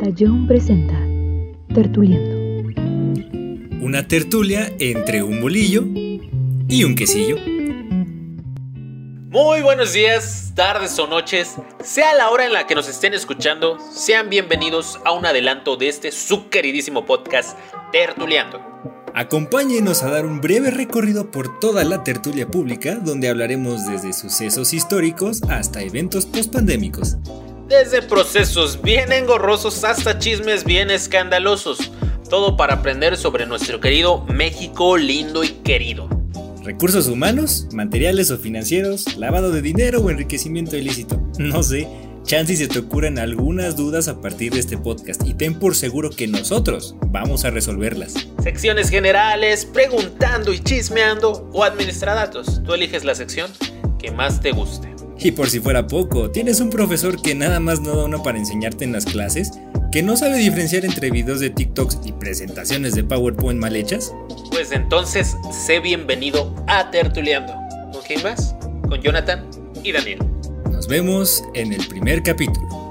Tallón presenta Tertuliendo. Una tertulia entre un bolillo y un quesillo. Muy buenos días, tardes o noches, sea la hora en la que nos estén escuchando, sean bienvenidos a un adelanto de este su queridísimo podcast Tertuliando. Acompáñenos a dar un breve recorrido por toda la tertulia pública, donde hablaremos desde sucesos históricos hasta eventos pospandémicos. Desde procesos bien engorrosos hasta chismes bien escandalosos. Todo para aprender sobre nuestro querido México lindo y querido. Recursos humanos, materiales o financieros, lavado de dinero o enriquecimiento ilícito. No sé, chance si se te ocurren algunas dudas a partir de este podcast y ten por seguro que nosotros vamos a resolverlas. Secciones generales, preguntando y chismeando o administradatos. Tú eliges la sección que más te guste. Y por si fuera poco, tienes un profesor que nada más no da una para enseñarte en las clases, que no sabe diferenciar entre videos de TikToks y presentaciones de PowerPoint mal hechas. Pues entonces, sé bienvenido a Tertuleando. ¿Con quién más? Con Jonathan y Daniel. Nos vemos en el primer capítulo.